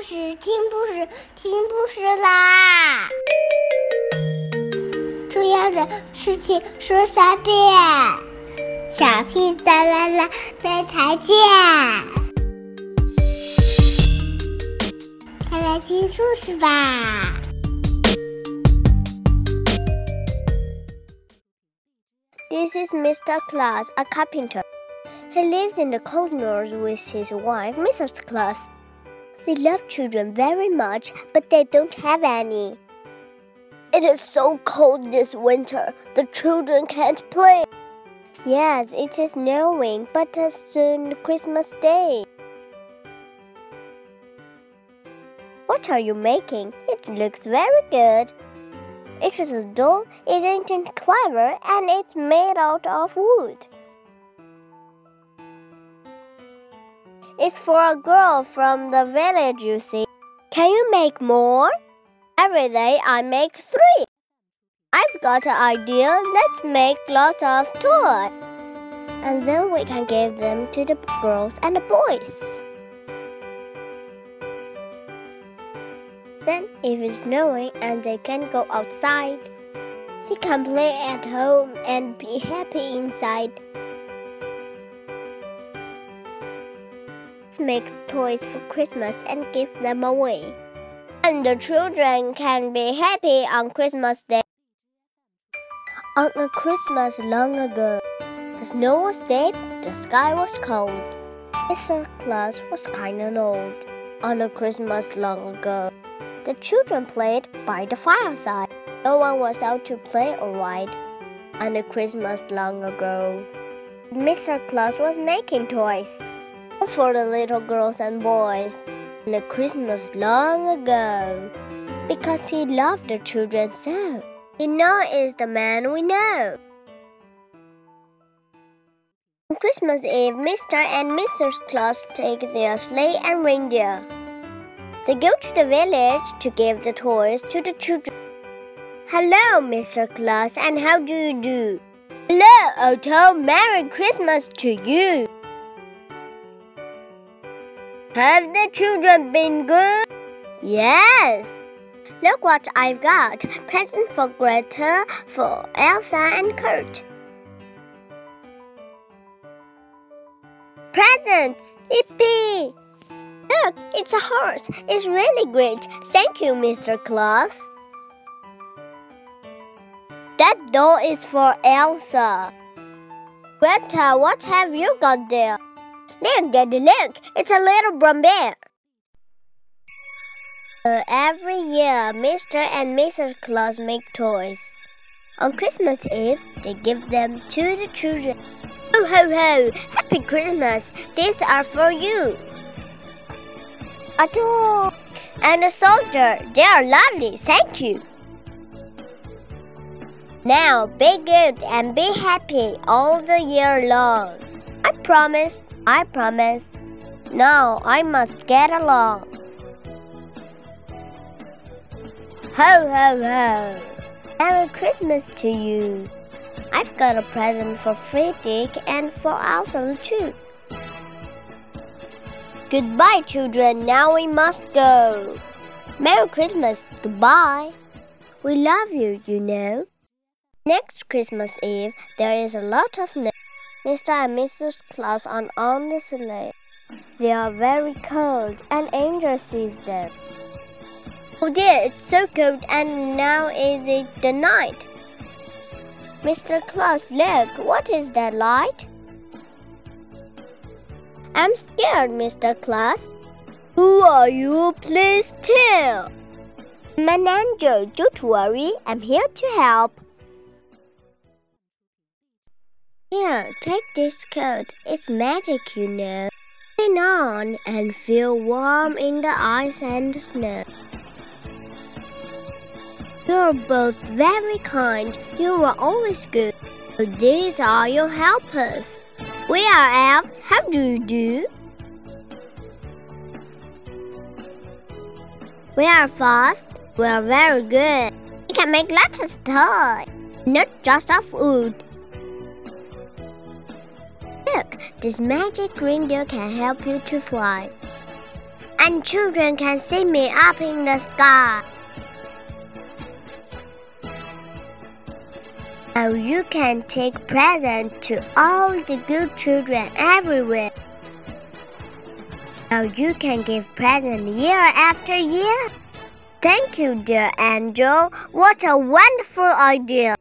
故事，听故事，听故事啦！重要的事情说三遍，小屁哒啦啦，明天见！快来听故事吧！This is Mr. Claus, a carpenter. He lives in the cold north with his wife, Mrs. Claus. They love children very much, but they don't have any. It is so cold this winter, the children can't play. Yes, it is snowing, but it's soon Christmas Day. What are you making? It looks very good. It is a doll, isn't it clever? And it's made out of wood. It's for a girl from the village, you see. Can you make more? Every day I make three. I've got an idea. Let's make lots of toys. And then we can give them to the girls and the boys. Then, if it's snowing and they can't go outside, they can play at home and be happy inside. Make toys for Christmas and give them away. And the children can be happy on Christmas Day. On a Christmas long ago, the snow was deep, the sky was cold. Mr. Claus was kind and old. On a Christmas long ago, the children played by the fireside. No one was out to play or ride. On a Christmas long ago, Mr. Claus was making toys for the little girls and boys in a Christmas long ago because he loved the children so. He now is the man we know. On Christmas Eve, Mr. and Mrs. Claus take their sleigh and reindeer. They go to the village to give the toys to the children. Hello, Mr. Claus, and how do you do? Hello, oh, Otto. Merry Christmas to you. Have the children been good? Yes. Look what I've got. Present for Greta, for Elsa and Kurt. Presents! Yippee! Look, it's a horse. It's really great. Thank you, Mr. Claus. That doll is for Elsa. Greta, what have you got there? Look, Daddy, look! It's a little brown bear. Uh, every year, Mr. and Mrs. Claus make toys. On Christmas Eve, they give them to the children. Ho, ho, ho! Happy Christmas! These are for you. A doll and a soldier. They are lovely. Thank you. Now, be good and be happy all the year long. I promise I promise. Now I must get along. Ho, ho, ho! Merry Christmas to you. I've got a present for Frederick and for Elsa too. Goodbye, children. Now we must go. Merry Christmas. Goodbye. We love you, you know. Next Christmas Eve, there is a lot of Mr. and Mrs. Claus are on the sleigh. They are very cold, and Angel sees them. Oh dear, it's so cold, and now is it the night? Mr. Claus, look, what is that light? I'm scared, Mr. Claus. Who are you? Please tell. I'm an angel. Don't worry, I'm here to help. Here, take this coat. It's magic, you know. Put it on and feel warm in the ice and snow. You're both very kind. You are always good. These are your helpers. We are elves. How do you do? We are fast. We are very good. We can make lots of toys, not just of wood. This magic reindeer can help you to fly. and children can see me up in the sky. Now you can take presents to all the good children everywhere. Now you can give presents year after year. Thank you, dear angel. What a wonderful idea.